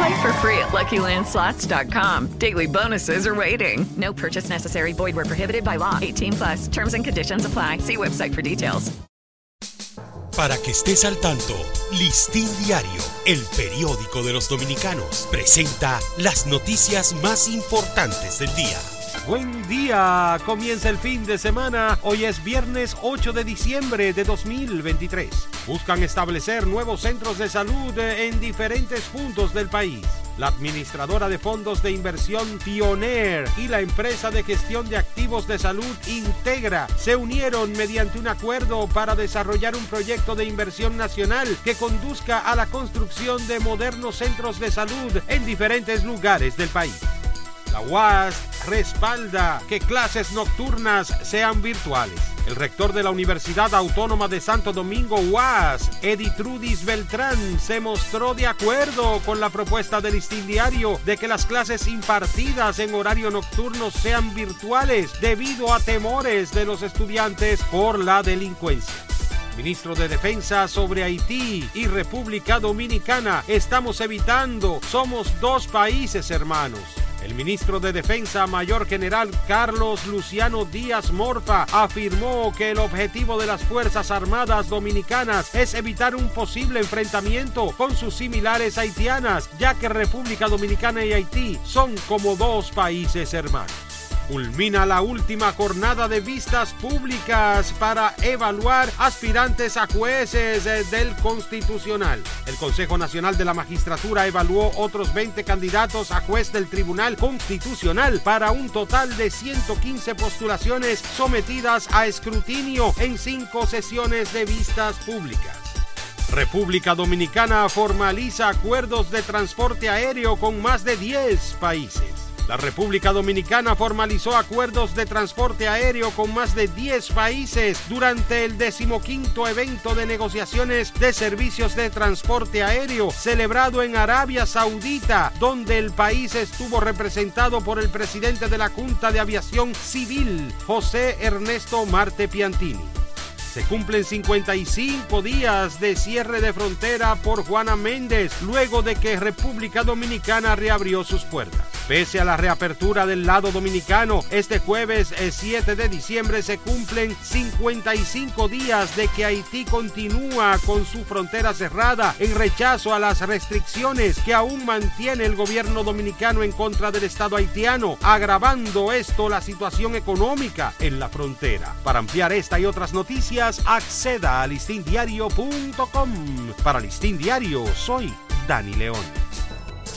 Play for free at LuckyLandSlots.com. Daily bonuses are waiting. No purchase necessary. Void where prohibited by law. 18 plus. Terms and conditions apply. See website for details. Para que estés al tanto, Listín Diario, el periódico de los dominicanos, presenta las noticias más importantes del día. Buen día, comienza el fin de semana. Hoy es viernes 8 de diciembre de 2023. Buscan establecer nuevos centros de salud en diferentes puntos del país. La administradora de fondos de inversión Pioneer y la empresa de gestión de activos de salud Integra se unieron mediante un acuerdo para desarrollar un proyecto de inversión nacional que conduzca a la construcción de modernos centros de salud en diferentes lugares del país. La UAS respalda que clases nocturnas sean virtuales. El rector de la Universidad Autónoma de Santo Domingo, UAS, Editrudis Beltrán, se mostró de acuerdo con la propuesta del listín diario de que las clases impartidas en horario nocturno sean virtuales debido a temores de los estudiantes por la delincuencia. Ministro de Defensa sobre Haití y República Dominicana. Estamos evitando, somos dos países hermanos. El ministro de Defensa Mayor General Carlos Luciano Díaz Morfa afirmó que el objetivo de las Fuerzas Armadas Dominicanas es evitar un posible enfrentamiento con sus similares haitianas, ya que República Dominicana y Haití son como dos países hermanos. Culmina la última jornada de vistas públicas para evaluar aspirantes a jueces eh, del Constitucional. El Consejo Nacional de la Magistratura evaluó otros 20 candidatos a juez del Tribunal Constitucional para un total de 115 postulaciones sometidas a escrutinio en cinco sesiones de vistas públicas. República Dominicana formaliza acuerdos de transporte aéreo con más de 10 países. La República Dominicana formalizó acuerdos de transporte aéreo con más de 10 países durante el decimoquinto evento de negociaciones de servicios de transporte aéreo celebrado en Arabia Saudita, donde el país estuvo representado por el presidente de la Junta de Aviación Civil, José Ernesto Marte Piantini. Se cumplen 55 días de cierre de frontera por Juana Méndez luego de que República Dominicana reabrió sus puertas. Pese a la reapertura del lado dominicano, este jueves 7 de diciembre se cumplen 55 días de que Haití continúa con su frontera cerrada en rechazo a las restricciones que aún mantiene el gobierno dominicano en contra del Estado haitiano, agravando esto la situación económica en la frontera. Para ampliar esta y otras noticias, acceda a listindiario.com. Para Listín Diario, soy Dani León.